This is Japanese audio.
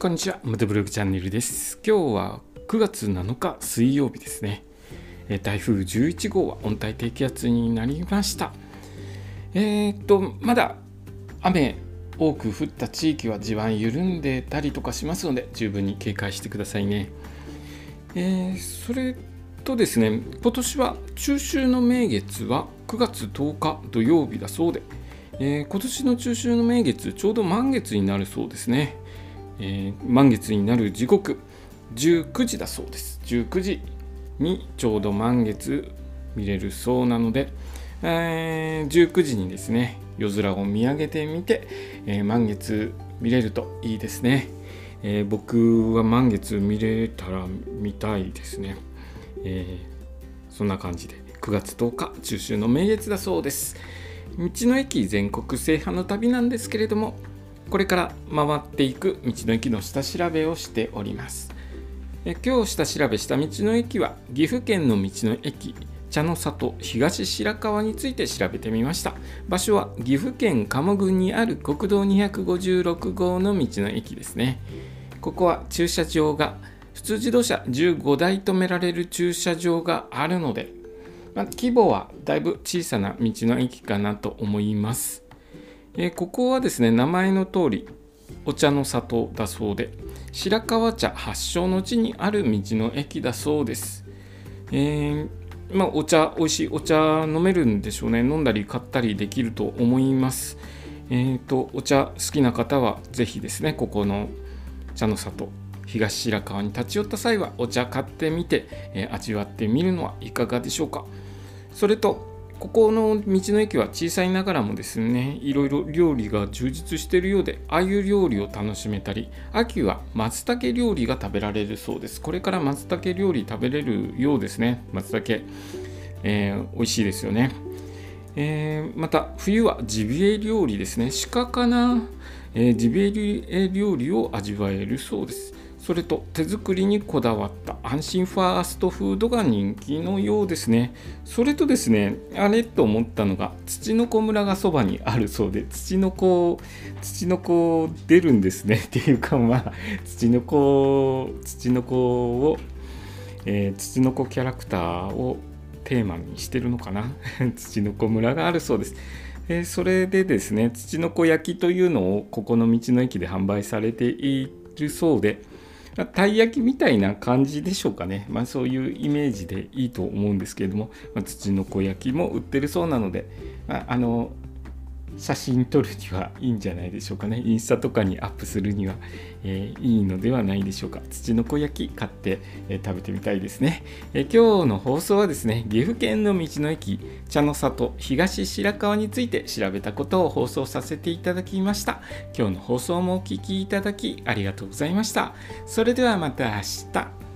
こんにちは。ムトブログチャンネルです。今日は9月7日水曜日ですね。え台風11号は温帯低気圧になりました。えーっと、まだ雨多く降った地域は地盤緩んでたりとかしますので、十分に警戒してくださいね。えーそれとですね、今年は中秋の名月は9月10日土曜日だそうで、えー今年の中秋の名月、ちょうど満月になるそうですね。えー満月になる時刻。19時だそうです。19時にちょうど満月見れるそうなので、えー19時にですね夜空を見上げてみて、えー満月見れるといいですね、えー僕は満月見れたら見たいですね、えそんな感じで9月10日中秋の名月だそうです。道の駅全国制覇の旅なんですけれどもこれから回っていく道の駅の下調べをしております。え今日下調べした道の駅は岐阜県の道の駅茶の里東白川について調べてみました。場所は岐阜県鴨郡にある国道256号の道の駅ですね。ここは駐車場が普通自動車15台止められる駐車場があるので、まあ規模はだいぶ小さな道の駅かなと思います。えーここはですね名前の通りお茶の里だそうで白川茶発祥の地にある道の駅だそうです、えーまあ、お茶美味しいお茶飲めるんでしょうね。飲んだり買ったりできると思います。えっ、とお茶好きな方はぜひですねここの茶の里東白川に立ち寄った際はお茶買ってみて、えー味わってみるのはいかがでしょうか。それとここの道の駅は小さいながらもですねいろいろ料理が充実しているようで鮎料理を楽しめたり秋は松茸料理が食べられるそうです。これから松茸料理食べれるようですね。松茸、えー美味しいですよね、えーまた冬はジビエ料理ですね。鹿かな、えージビエ料理を味わえるそうです。それと手作りにこだわった安心ファーストフードが人気のようですね。それとですね、あれと思ったのが、土の子村がそばにあるそうで、土の子、土の子出るんですね。っていうか、まあ、土の子、土の子を、えー土の子キャラクターをテーマにしてるのかな。土の子村があるそうです。えーそれでですね、土の子焼きというのをここの道の駅で販売されているそうで、たい焼きみたいな感じでしょうかね、まあ、そういうイメージでいいと思うんですけれども、まあ、土の子焼きも売ってるそうなので、まあ、あの写真撮るにはいいんじゃないでしょうかね。インスタとかにアップするには、えーいいのではないでしょうか。土の子焼き買って、えー食べてみたいですね、えー今日の放送はですね岐阜県の道の駅茶の里東白川について調べたことを放送させていただきました。今日の放送もお聞きいただきありがとうございました。それではまた明日。